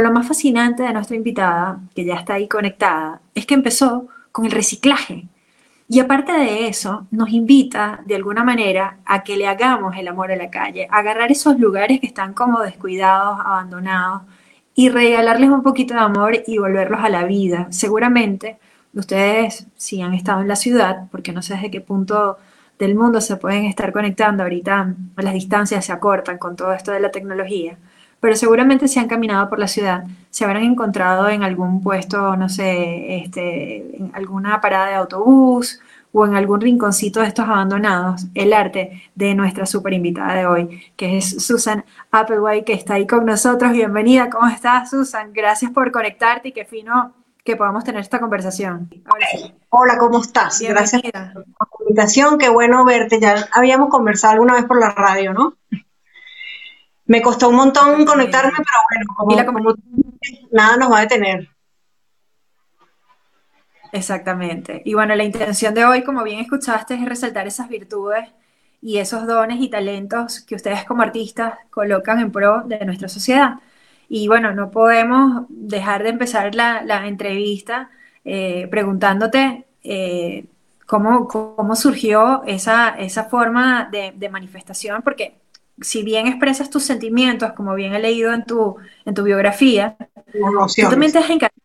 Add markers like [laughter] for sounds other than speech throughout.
lo más fascinante de nuestra invitada, que ya está ahí conectada, es que empezó con el reciclaje. Y aparte de eso, nos invita de alguna manera a que le hagamos el amor a la calle, agarrar esos lugares que están como descuidados, abandonados, y regalarles un poquito de amor y volverlos a la vida. Seguramente ustedes, si han estado en la ciudad, porque no sé desde qué punto del mundo se pueden estar conectando, ahorita las distancias se acortan con todo esto de la tecnología, pero seguramente si han caminado por la ciudad, se habrán encontrado en algún puesto, no sé, este, en alguna parada de autobús o en algún rinconcito de estos abandonados, el arte de nuestra super invitada de hoy, que es Susan Applewhite, que está ahí con nosotros. Bienvenida, ¿cómo estás, Susan? Gracias por conectarte y qué fino que podamos tener esta conversación. Hola, ¿cómo estás? Gracias por la invitación, qué bueno verte. Ya habíamos conversado alguna vez por la radio, ¿no? Me costó un montón conectarme, pero bueno, como, nada nos va a detener. Exactamente. Y bueno, la intención de hoy, como bien escuchaste, es resaltar esas virtudes y esos dones y talentos que ustedes como artistas colocan en pro de nuestra sociedad. Y bueno, no podemos dejar de empezar la, entrevista eh, preguntándote eh, cómo, cómo, surgió esa, esa forma de, de manifestación, porque si bien expresas tus sentimientos, como bien he leído en tu, en tu biografía, tú también te has encargado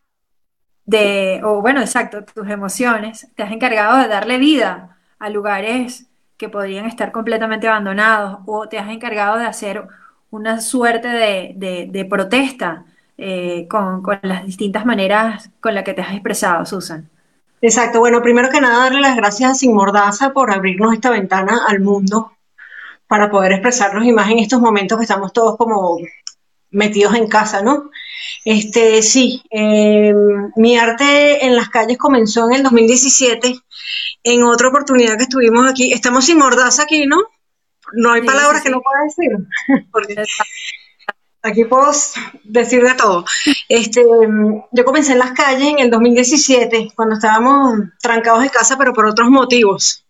de, o bueno, exacto, tus emociones, te has encargado de darle vida a lugares que podrían estar completamente abandonados, o te has encargado de hacer una suerte de, protesta eh, con, con, las distintas maneras con las que te has expresado, Susan. Exacto, bueno, primero que nada darle las gracias a Sin Mordaza por abrirnos esta ventana al mundo para poder expresarnos y más en estos momentos que estamos todos como metidos en casa, ¿no? Este, sí, em, mi arte en las calles comenzó en el 2017, en otra oportunidad que estuvimos aquí. Estamos sin mordaza aquí, ¿no? No hay palabras que no pueda decir, [laughs] porque aquí puedo decir de todo. Este, yo comencé en las calles en el 2017, cuando estábamos trancados en casa, pero por otros motivos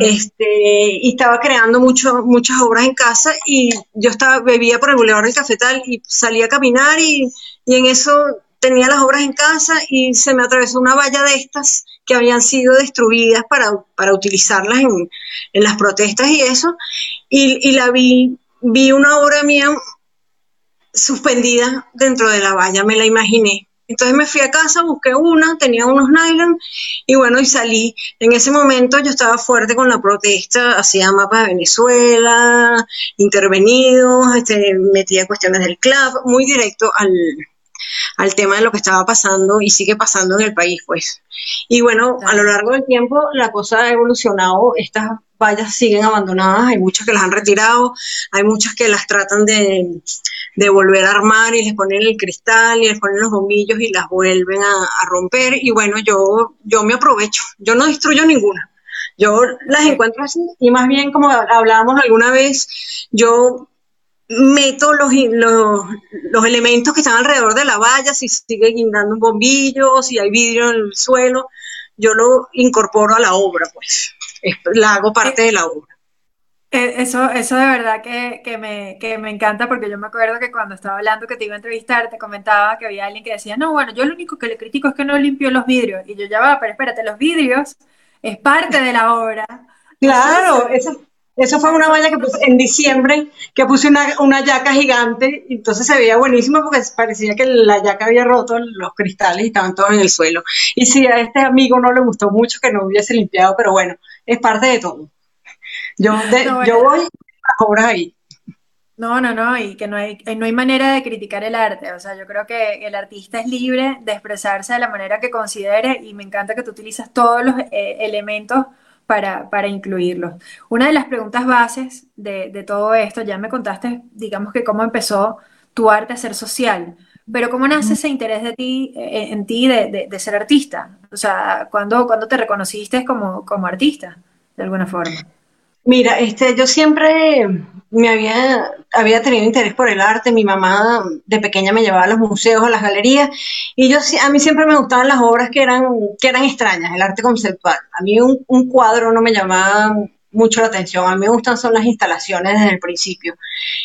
este, y estaba creando mucho, muchas obras en casa y yo estaba, bebía por el Boulevard del Cafetal y salía a caminar y, y en eso tenía las obras en casa y se me atravesó una valla de estas que habían sido destruidas para, para utilizarlas en, en, las protestas y eso, y, y, la vi, vi una obra mía suspendida dentro de la valla, me la imaginé. Entonces me fui a casa, busqué una, tenía unos nylon y bueno, y salí. En ese momento yo estaba fuerte con la protesta, hacía mapas de Venezuela, intervenidos, este, metía cuestiones del club, muy directo al, al tema de lo que estaba pasando y sigue pasando en el país, pues. Y bueno, a lo largo del tiempo la cosa ha evolucionado, estas vallas siguen abandonadas, hay muchas que las han retirado, hay muchas que las tratan de, de volver a armar y les ponen el cristal y les ponen los bombillos y las vuelven a, romper. Y bueno, yo, yo me aprovecho, yo no destruyo ninguna. Yo las encuentro así. Y más bien como hablábamos alguna vez, yo meto los, los, los, elementos que están alrededor de la valla, si sigue guindando un bombillo, si hay vidrio en el suelo, yo lo incorporo a la obra, pues, la hago parte de la obra. Eh, eso, eso de verdad que, que, me, que me encanta porque yo me acuerdo que cuando estaba hablando que te iba a entrevistar, te comentaba que había alguien que decía, no, bueno, yo lo único que le critico es que no limpió los vidrios. Y yo ya va, pero espérate, los vidrios es parte de la obra. [laughs] Claro, eso, eso fue una valla que puse en diciembre, que puse una, una yaca gigante, y entonces se veía buenísimo porque parecía que la yaca había roto los cristales y estaban todos en el suelo. Y si a este amigo no le gustó mucho que no hubiese limpiado, pero bueno, es parte de todo. Yo, [laughs] yo voy a obras ahí. No, no, no, y que no hay, no hay manera de criticar el arte. O sea, yo creo que el artista es libre de expresarse de la manera que considere y me encanta que tú utilizas todos los eh, elementos para, para, incluirlos. Una de las preguntas bases de, de, todo esto, ya me contaste, digamos que cómo empezó tu arte a ser social, pero ¿cómo nace ese interés de ti, eh, en ti de, de, ser artista? O sea, ¿cuándo, ¿cuándo te reconociste como, como artista, de alguna forma? Mira, este, yo siempre me había, había tenido interés por el arte. Mi mamá de pequeña me llevaba a los museos, a las galerías, y yo a mí siempre me gustaban las obras que eran, que eran extrañas, el arte conceptual. A mí un, cuadro no me llamaba mucho la atención. A mí me gustan son las instalaciones desde el principio.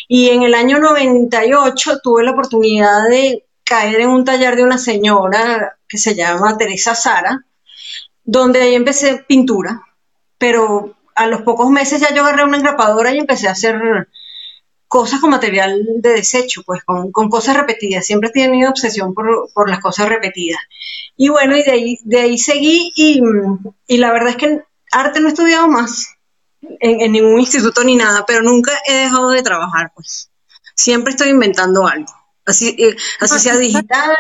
Y en el año 98 tuve la oportunidad de caer en un taller de una señora que se llama Teresa Sara, donde ahí empecé pintura, pero a los pocos meses ya yo agarré una engrapadora y empecé a hacer cosas con material de desecho, pues con, cosas repetidas. Siempre he tenido obsesión por, las cosas repetidas. Y bueno, y de ahí, de ahí seguí y, la verdad es que arte no he estudiado más en, ningún instituto ni nada, pero nunca he dejado de trabajar, pues. Siempre estoy inventando algo. Así, eh, así sea digital.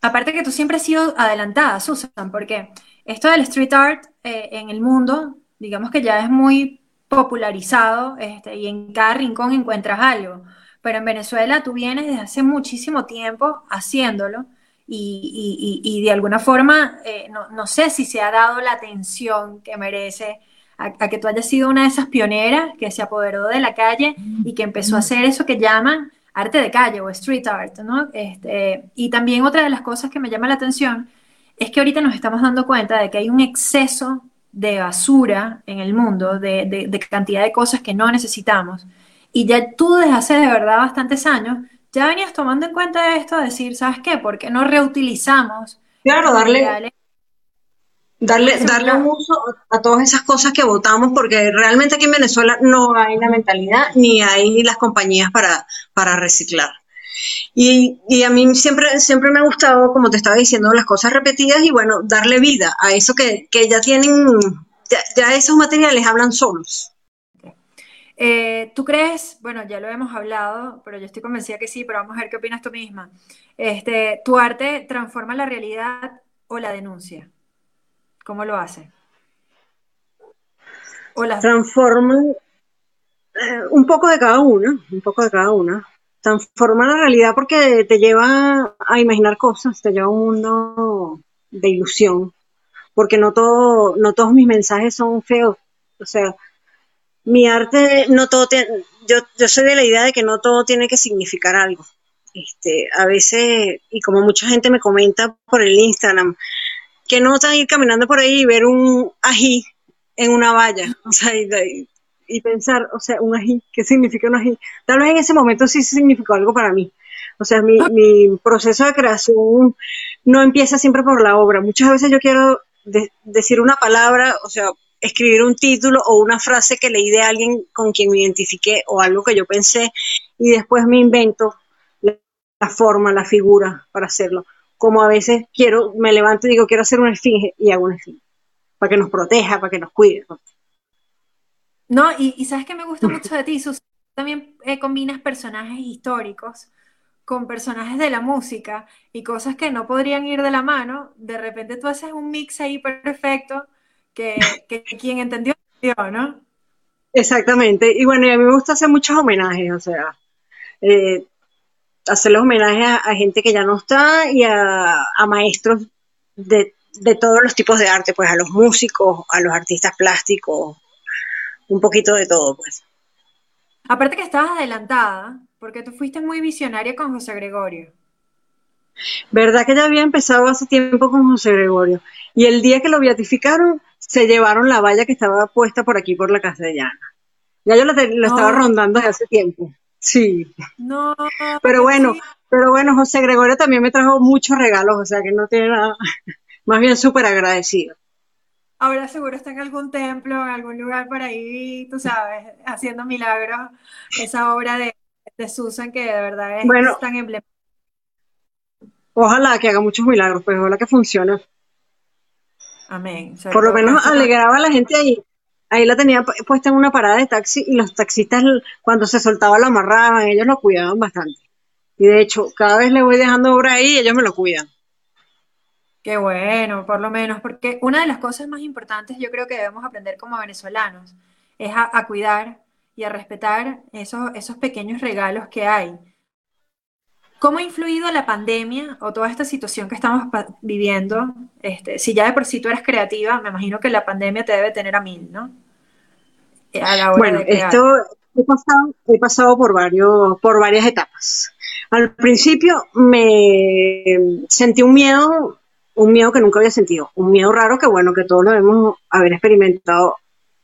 Aparte que tú siempre has sido adelantada, Susan, porque esto del street art eh, en el mundo, digamos que ya es muy popularizado este, y en cada rincón encuentras algo. Pero en Venezuela tú vienes desde hace muchísimo tiempo haciéndolo y, de alguna forma eh, no, sé si se ha dado la atención que merece a, que tú hayas sido una de esas pioneras que se apoderó de la calle y que empezó a hacer eso que llaman arte de calle o street art, ¿no? Este, y también otra de las cosas que me llama la atención es que ahorita nos estamos dando cuenta de que hay un exceso de basura en el mundo, de, cantidad de cosas que no necesitamos. Y ya tú desde hace de verdad bastantes años, ya venías tomando en cuenta esto, decir, ¿sabes qué? ¿Por qué no reutilizamos? Claro, darle, darle, darle un uso a todas esas cosas que votamos, porque realmente aquí en Venezuela no hay la mentalidad ni hay las compañías para, para reciclar. Y, a mí siempre, siempre me ha gustado, como te estaba diciendo, las cosas repetidas y bueno, darle vida a eso que, ya tienen, ya, esos materiales hablan solos. Eh, ¿Tú crees, bueno, ya lo hemos hablado, pero yo estoy convencida que sí, pero vamos a ver qué opinas tú misma. Este, ¿Tu arte transforma la realidad o la denuncia? ¿Cómo lo hace? ¿O Transforma eh, un poco de cada una, un poco de cada una transforma la realidad porque te lleva a imaginar cosas, te lleva a un mundo de ilusión, porque no todo, no todos mis mensajes son feos, o sea, mi arte no todo yo, yo soy de la idea de que no todo tiene que significar algo. Este, a veces, y como mucha gente me comenta por el Instagram, que no están ir caminando por ahí y ver un ají en una valla, [laughs] o sea, y pensar, o sea, un ají, ¿qué significa un ají? Tal vez en ese momento sí significó algo para mí. O sea, mi, ah. mi proceso de creación no empieza siempre por la obra. Muchas veces yo quiero decir una palabra, o sea, escribir un título o una frase que leí de alguien con quien me identifiqué o algo que yo pensé y después me invento la, forma, la figura para hacerlo. Como a veces quiero, me levanto y digo, quiero hacer una esfinge y hago una esfinge, para que nos proteja, para que nos cuide. No, y, sabes que me gusta mucho de ti, Sus, también eh, combinas personajes históricos con personajes de la música y cosas que no podrían ir de la mano, de repente tú haces un mix ahí perfecto que, quien entendió, ¿no? Exactamente, y bueno, y a mí me gusta hacer muchos homenajes, o sea, eh, hacer los homenajes a, gente que ya no está y a, maestros de, de, todos los tipos de arte, pues a los músicos, a los artistas plásticos, un poquito de todo, pues. Aparte que estabas adelantada, porque tú fuiste muy visionaria con José Gregorio. ¿Verdad que ya había empezado hace tiempo con José Gregorio? Y el día que lo beatificaron, se llevaron la valla que estaba puesta por aquí, por la castellana. Ya yo lo, estaba rondando desde hace tiempo. Sí. No. Pero bueno, pero bueno, José Gregorio también me trajo muchos regalos, o sea que no tiene nada, [laughs] más bien súper agradecido ahora seguro está en algún templo, en algún lugar por ahí, tú sabes, haciendo milagros, esa obra de, Susan que de verdad es, tan emblemática. Ojalá que haga muchos milagros, pues ojalá que funcione. Amén. Por lo menos alegraba a la gente ahí. Ahí la tenía puesta en una parada de taxi y los taxistas cuando se soltaba lo amarraban, ellos lo cuidaban bastante. Y de hecho, cada vez le voy dejando obra ahí y ellos me lo cuidan. Qué bueno, por lo menos, porque una de las cosas más importantes yo creo que debemos aprender como venezolanos es a, cuidar y a respetar esos, esos pequeños regalos que hay. ¿Cómo ha influido la pandemia o toda esta situación que estamos viviendo? Este, si ya de por sí tú eres creativa, me imagino que la pandemia te debe tener a mil, ¿no? bueno, esto he pasado, he pasado por, varios, por varias etapas. Al principio me sentí un miedo un miedo que nunca había sentido, un miedo raro que bueno, que todos lo debemos haber experimentado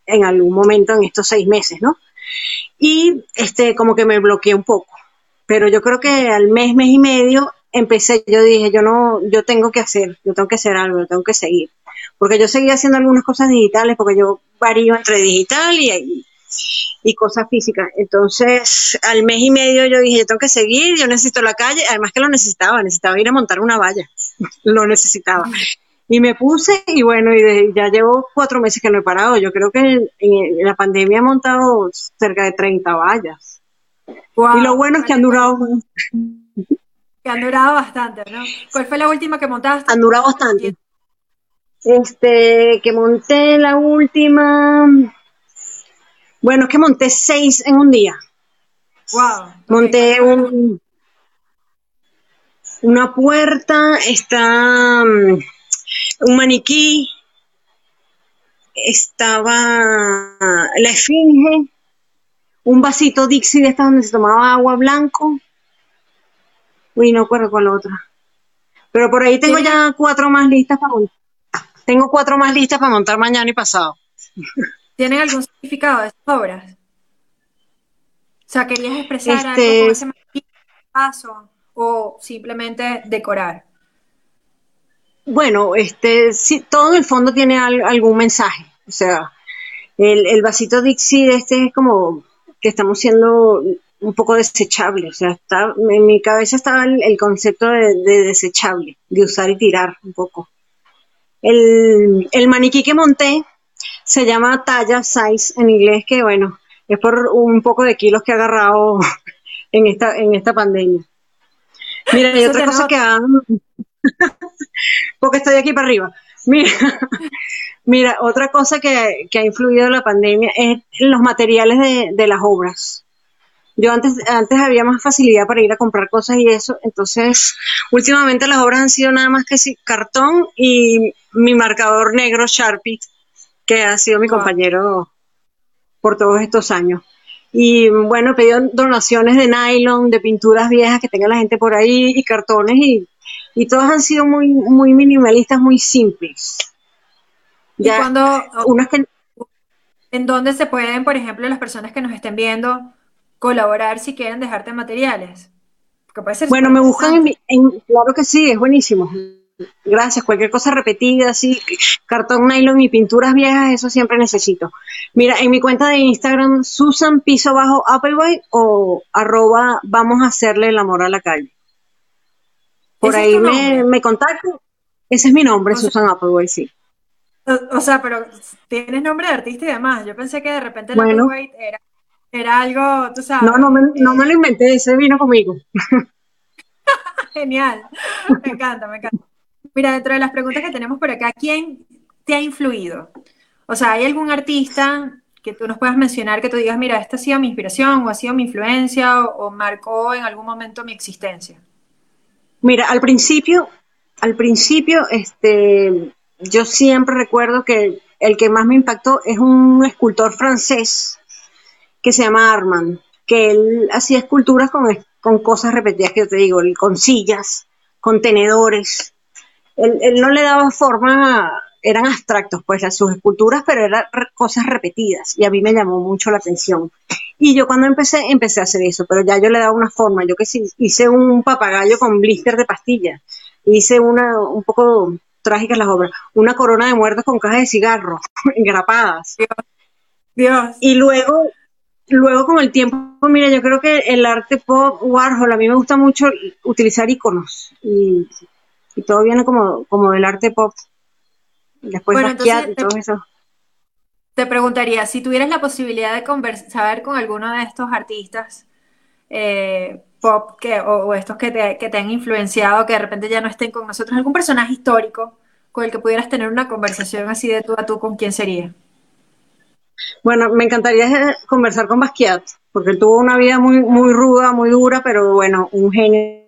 en algún momento en estos seis meses, ¿no? Y este, como que me bloqueé un poco. Pero yo creo que al mes, mes y medio, empecé, yo dije, yo no, yo tengo que hacer, yo tengo que hacer algo, yo tengo que seguir. Porque yo seguía haciendo algunas cosas digitales, porque yo varío entre digital y, y cosas físicas. Entonces, al mes y medio yo dije, yo tengo que seguir, yo necesito la calle, además que lo necesitaba, necesitaba ir a montar una valla, lo necesitaba. Y me puse y bueno, y ya llevo cuatro meses que no he parado. Yo creo que en, la pandemia he montado cerca de 30 vallas. y lo bueno es que han durado... Que han durado bastante, ¿no? ¿Cuál fue la última que montaste? Han durado bastante. Este, que monté la última... Bueno, es que monté seis en un día. Wow. Monté un, una puerta, está mm, un maniquí, estaba la esfinge, un vasito Dixie de esta donde se tomaba agua blanco. Uy, no acuerdo cuál otra. Pero por ahí tengo ya cuatro más listas para montar. Tengo cuatro más listas para montar mañana y pasado. ¿Tienen algún significado de estas obras? O sea, ¿querías expresar algo con este ese paso o simplemente decorar? Bueno, este, sí, todo en el fondo tiene algún mensaje. O sea, el, vasito Dixie este es como que estamos siendo un poco desechable. O sea, está, en mi cabeza estaba el, concepto de, desechable, de usar y tirar un poco. El, el maniquí que monté se llama talla size en inglés, que bueno, es por un poco de kilos que he agarrado [laughs] en esta, en esta pandemia. Mira, hay otra cosa que han [laughs] porque estoy aquí para arriba. Mira, [laughs] mira otra cosa que, ha influido en la pandemia es los materiales de, las obras. Yo antes, antes había más facilidad para ir a comprar cosas y eso, entonces últimamente las obras han sido nada más que cartón y mi marcador negro Sharpie, que ha sido mi compañero por todos estos años. Y bueno, he pedido donaciones de nylon, de pinturas viejas que tenga la gente por ahí y cartones y y todos han sido muy, muy minimalistas, muy simples. Ya, cuando, ¿En dónde se pueden, por ejemplo, las personas que nos estén viendo colaborar si quieren dejarte materiales? bueno, me buscan en, Claro que sí, es buenísimo. Gracias, cualquier cosa repetida, así, cartón nylon y pinturas viejas, eso siempre necesito. Mira, en mi cuenta de Instagram, Susan Piso Bajo Appleboy o arroba vamos a hacerle el amor a la calle. Por ahí me, me contacto. Ese es mi nombre, Susan Applewhite, sí. O, sea, pero tienes nombre de artista y demás. Yo pensé que de repente el Applewhite era, era algo, tú sabes. No, no me, no me lo inventé, ese vino conmigo. [laughs] Genial, me encanta, me encanta. Mira, dentro de las preguntas que tenemos por acá, ¿quién te ha influido? O sea, ¿hay algún artista que tú nos puedas mencionar que tú digas, mira, esta ha sido mi inspiración o ha sido mi influencia o marcó en algún momento mi existencia? Mira, al principio, al principio, este, yo siempre recuerdo que el que más me impactó es un escultor francés que se llama Armand, que él hacía esculturas con, con cosas repetidas que yo te digo, con sillas, con tenedores. Él, él no le daba forma eran abstractos, pues, sus esculturas, pero eran cosas repetidas y a mí me llamó mucho la atención. Y yo cuando empecé, empecé a hacer eso, pero ya yo le daba una forma, yo que sí, hice un papagayo con blister de pastillas, hice una, un poco trágicas las obras, una corona de muertos con cajas de cigarros, [laughs] engrapadas. Dios. Y luego, luego con el tiempo, mira, yo creo que el arte pop, Warhol, a mí me gusta mucho utilizar iconos y, y todo viene como, como del arte pop después bueno, y todo eso. Te preguntaría, si tuvieras la posibilidad de conversar con alguno de estos artistas eh, pop que, o, estos que te, que te, han influenciado, que de repente ya no estén con nosotros, algún personaje histórico con el que pudieras tener una conversación así de tú a tú, ¿con quién sería? Bueno, me encantaría conversar con Basquiat, porque él tuvo una vida muy, muy ruda, muy dura, pero bueno, un genio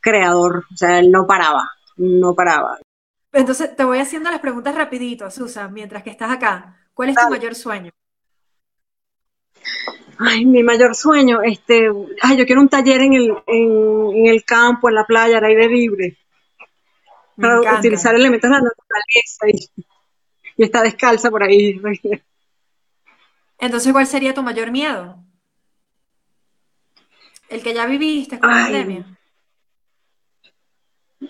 creador, o sea, él no paraba, no paraba. Entonces, te voy haciendo las preguntas rapidito, Susan, mientras que estás acá. ¿Cuál es tu mayor sueño? Ay, mi mayor sueño, este, ay, yo quiero un taller en el, en, el campo, en la playa, al aire libre, para utilizar elementos de la naturaleza y, y estar descalza por ahí. Entonces, ¿cuál sería tu mayor miedo? El que ya viviste con la pandemia.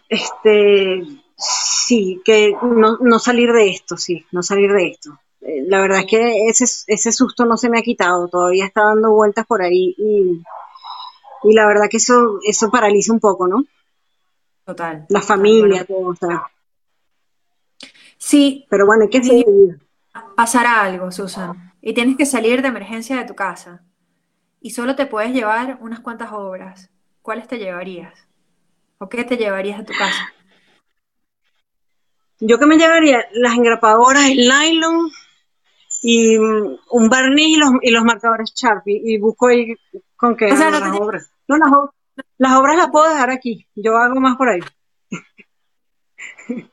Este, sí, que no, no salir de esto, sí, no salir de esto. Eh, La verdad es que ese, ese susto no se me ha quitado, todavía está dando vueltas por ahí y, y la verdad que eso, eso paraliza un poco, ¿no? Total, La total. Bueno, familia, todo, o sea, sí, pero bueno, hay que si seguir. pasara algo, Susan, y tienes que salir de emergencia de tu casa, y solo te puedes llevar unas cuantas obras, ¿cuáles te llevarías? ¿O qué te llevarías a tu casa? Yo que me llevaría las engrapadoras, el nylon y mm, un barniz y los, y los marcadores Sharpie y busco ahí con qué O sea, no las obras. No, las, ob- las obras las puedo dejar aquí, yo hago más por ahí. [laughs]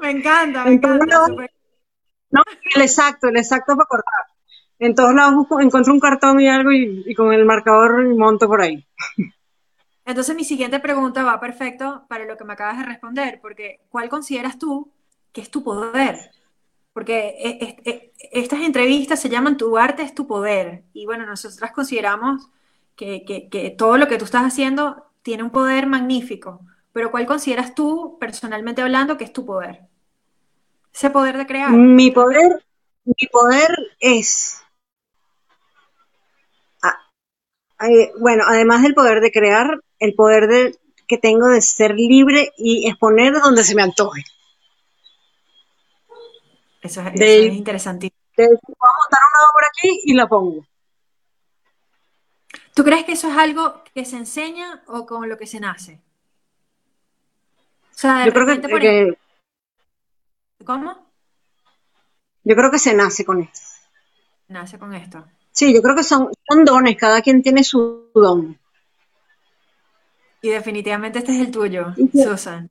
Me encanta, me encanta, no, el exacto, el exacto para cortar. En todos lados busco, encuentro un cartón y algo y, y con el marcador monto por ahí. [laughs] Entonces mi siguiente pregunta va perfecto para lo que me acabas de responder, porque ¿cuál consideras tú que es tu poder? Porque e- e- e- estas entrevistas se llaman Tu arte es tu poder. Y bueno, nosotras consideramos que, que- todo lo que tú estás haciendo tiene un poder magnífico. Pero ¿cuál consideras tú, personalmente hablando, que es tu poder? Ese poder de crear. Mi poder, mi poder es, ah, eh, bueno, además del poder de crear, el poder de, que tengo de ser libre y exponer donde se me antoje. Eso es, eso es De, interesantísimo. de voy a montar una obra aquí y la pongo. ¿Tú crees que eso es algo que se enseña o con lo que se nace? O sea, Yo creo que, repente, por ejemplo, que- ¿cómo? yo creo que se nace con esto. Nace con esto. Sí, yo creo que son, son dones, cada quien tiene su don. Y definitivamente este es el tuyo, Susan.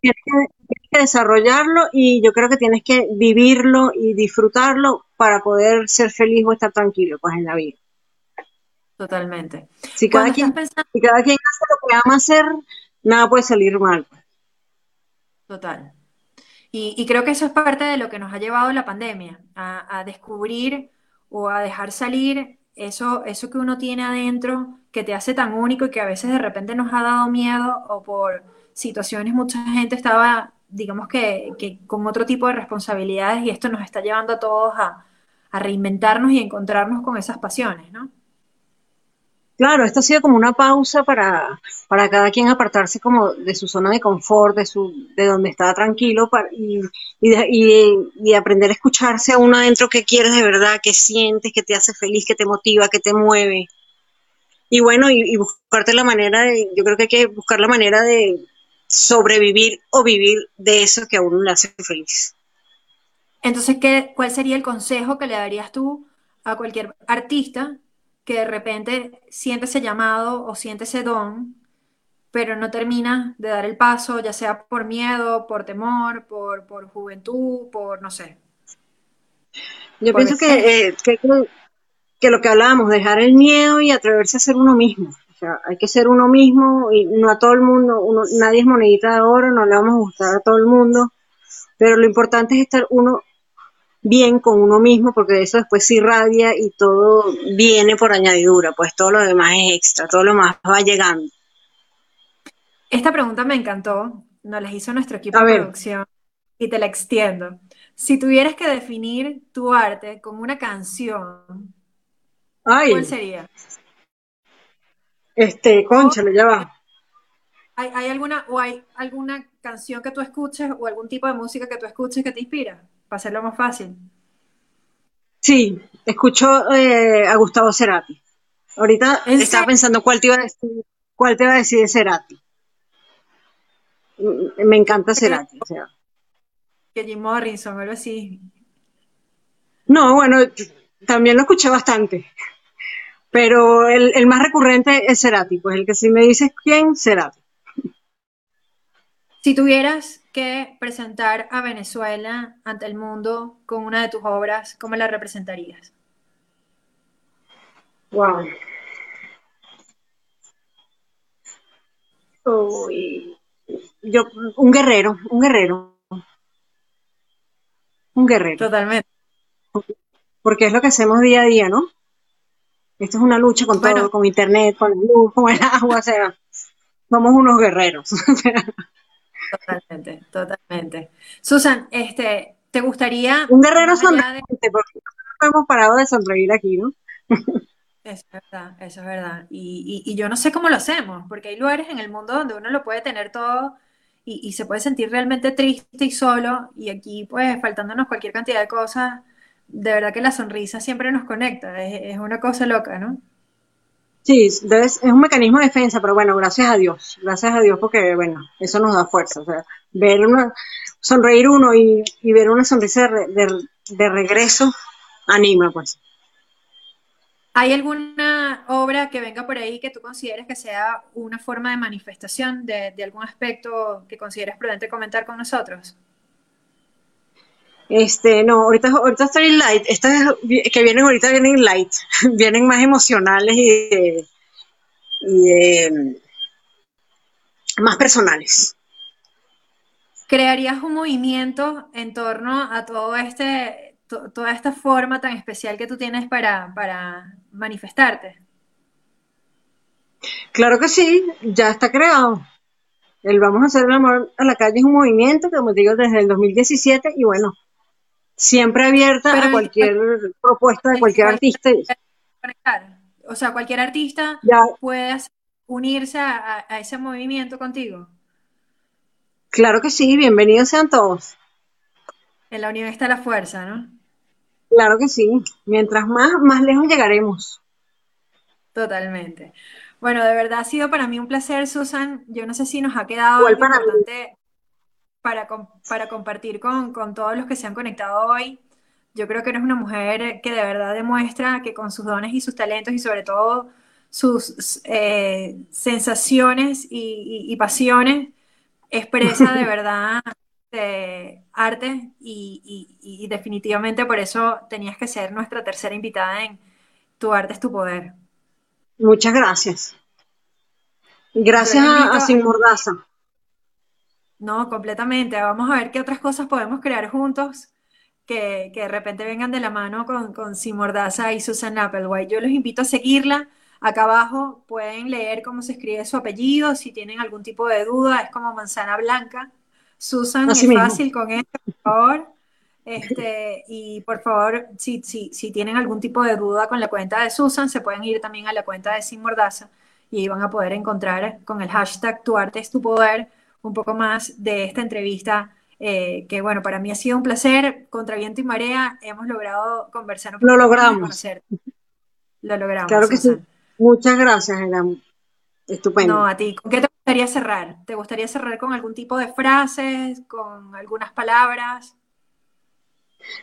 tienes que, tienes que desarrollarlo y yo creo que tienes que vivirlo y disfrutarlo para poder ser feliz o estar tranquilo, pues en la vida. Totalmente. Si cada quien, pensando, si cada quien hace lo que ama hacer, nada puede salir mal. total. Y, y creo que eso es parte de lo que nos ha llevado la pandemia, a, a descubrir o a dejar salir eso, eso que uno tiene adentro que te hace tan único y que a veces de repente nos ha dado miedo o por situaciones mucha gente estaba, digamos que, que con otro tipo de responsabilidades y esto nos está llevando a todos a, a reinventarnos y encontrarnos con esas pasiones, ¿no? Claro, esto ha sido como una pausa para, para cada quien apartarse como de su zona de confort, de su, de donde estaba tranquilo para, y, y, y- aprender a escucharse a uno adentro qué quieres de verdad, qué sientes, qué te hace feliz, qué te motiva, qué te mueve. Y bueno, y, y buscarte la manera de, yo creo que hay que buscar la manera de sobrevivir o vivir de eso que a uno le hace feliz. Entonces, ¿qué, cuál sería el consejo que le darías tú a cualquier artista que de repente siente ese llamado o siente ese don, pero no termina de dar el paso, ya sea por miedo, por temor, por, por juventud, por no sé, Yo por pienso que, eh, que- que lo que hablábamos, dejar el miedo y atreverse a ser uno mismo. O sea, hay que ser uno mismo y no a todo el mundo, uno, nadie es monedita de oro, no le vamos a gustar a todo el mundo, pero lo importante es estar uno bien con uno mismo porque de eso después se irradia y todo viene por añadidura, pues todo lo demás es extra, todo lo más va llegando. Esta pregunta me encantó, nos la hizo nuestro equipo de producción y te la extiendo. Si tuvieras que definir tu arte con una canción, ¿cuál sería? este, O cónchale, ya va. ¿Hay, hay alguna, o hay alguna canción que tú escuches o algún tipo de música que tú escuches que te inspira? Para hacerlo más fácil. Sí, escucho eh, a Gustavo Cerati. Ahorita ¿En estaba serio? pensando cuál te iba a decir, cuál te iba a decir de Cerati. Mm, Me encanta Cerati, o sea. que Jim Morrison algo así. No, bueno, también lo escuché bastante, pero el, el más recurrente es Cerati, pues el que si me dices quién, Cerati. Si tuvieras que presentar a Venezuela ante el mundo con una de tus obras, ¿cómo la representarías? Wow. Uy, yo, un guerrero, un guerrero, un guerrero. Totalmente. porque es lo que hacemos día a día, ¿no? Esto es una lucha con todo, con internet, con la luz, con el agua, o sea, somos unos guerreros. [laughs] totalmente, totalmente. Susan, este, ¿te gustaría... Un guerrero sonriente, porque no hemos parado de sonreír aquí, ¿no? Eso es verdad, eso es verdad. Y, y, yo no sé cómo lo hacemos, porque hay lugares en el mundo donde uno lo puede tener todo y, y, se puede sentir realmente triste y solo, y aquí pues faltándonos cualquier cantidad de cosas, de verdad que la sonrisa siempre nos conecta, es, una cosa loca, ¿no? Sí, es un mecanismo de defensa, pero bueno, gracias a Dios, gracias a Dios porque, bueno, eso nos da fuerza, o sea, ver una, sonreír uno y, ver una sonrisa de, de regreso anima, pues. ¿Hay alguna obra que venga por ahí que tú consideres que sea una forma de manifestación de, algún aspecto que consideres prudente comentar con nosotros? Este, no, ahorita, ahorita estoy light. Estas que vienen ahorita vienen light, [laughs] vienen más emocionales y, más personales. ¿Crearías un movimiento en torno a todo este toda esta forma tan especial que tú tienes para, para manifestarte. Claro que sí, ya está creado. El Vamos a hacer el amor a la calle es un movimiento, como digo, desde el 2017 y bueno, siempre abierta a cualquier propuesta de cualquier artista. O sea, cualquier artista puede unirse a, a ese movimiento contigo. Claro que sí, bienvenidos sean todos. En la unión está la fuerza, ¿no? Claro que sí. Mientras más, más lejos llegaremos. Totalmente. Bueno, de verdad ha sido para mí un placer, Susan. Yo no sé si nos ha quedado algo importante para, para, compartir con, todos los que se han conectado hoy. Yo creo que eres una mujer que de verdad demuestra que con sus dones y sus talentos y sobre todo sus eh, sensaciones y, y pasiones expresa de [laughs] verdad de arte y, definitivamente por eso tenías que ser nuestra tercera invitada en Tu arte es tu poder. Muchas gracias. Gracias a, Sin Mordaza. No, completamente. Vamos a ver qué otras cosas podemos crear juntos que, de repente vengan de la mano con, con Sin Mordaza y Susan Applewhite. Yo los invito a seguirla. Acá abajo pueden leer cómo se escribe su apellido. Si tienen algún tipo de duda, es como manzana blanca. Susan, es fácil con esto, por favor. Este, y por favor, si, si, si tienen algún tipo de duda con la cuenta de Susan, se pueden ir también a la cuenta de Sin Mordaza y van a poder encontrar con el hashtag Tu Arte es tu Poder un poco más de esta entrevista. Eh, que bueno, para mí ha sido un placer. Contra viento y marea hemos logrado conversar un poco. Lo logramos. Lo logramos. Claro que sí. Muchas gracias, era estupendo. No, a ti. ¿Con qué gustaría cerrar? ¿Te gustaría cerrar con algún tipo de frases, con algunas palabras?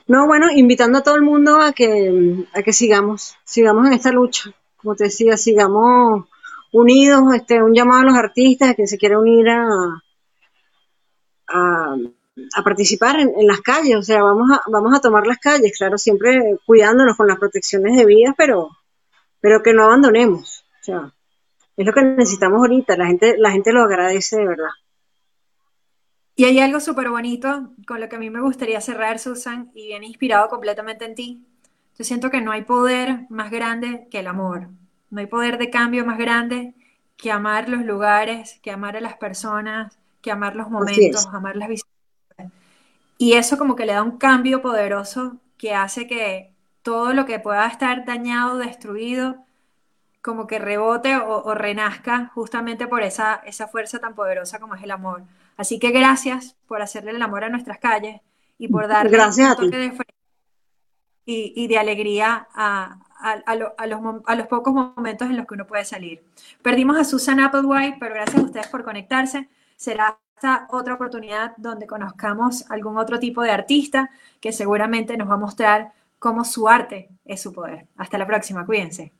No, bueno, invitando a todo el mundo a que, a que sigamos, sigamos en esta lucha. Como te decía, sigamos unidos, este, un llamado a los artistas que se quiera unir a, a, participar en, las calles, o sea, vamos a, vamos a tomar las calles, claro, siempre cuidándonos con las protecciones debidas, pero, pero que no abandonemos. Es lo que necesitamos ahorita, la gente, la gente lo agradece de verdad. Y hay algo súper bonito con lo que a mí me gustaría cerrar, Susan, y viene inspirado completamente en ti. Yo siento que no hay poder más grande que el amor. No hay poder de cambio más grande que amar los lugares, que amar a las personas, que amar los momentos, amar las visitas. Y eso como que le da un cambio poderoso que hace que todo lo que pueda estar dañado, destruido, como que rebote o, renazca justamente por esa, esa fuerza tan poderosa como es el amor. Así que gracias por hacerle el amor a nuestras calles y por [laughs] darle un toque de y, y, de alegría a, a, los, a, los, pocos momentos en los que uno puede salir. Perdimos a Susan Applewhite, pero gracias a ustedes por conectarse. Será hasta otra oportunidad donde conozcamos algún otro tipo de artista que seguramente nos va a mostrar cómo su arte es su poder. Hasta la próxima, cuídense.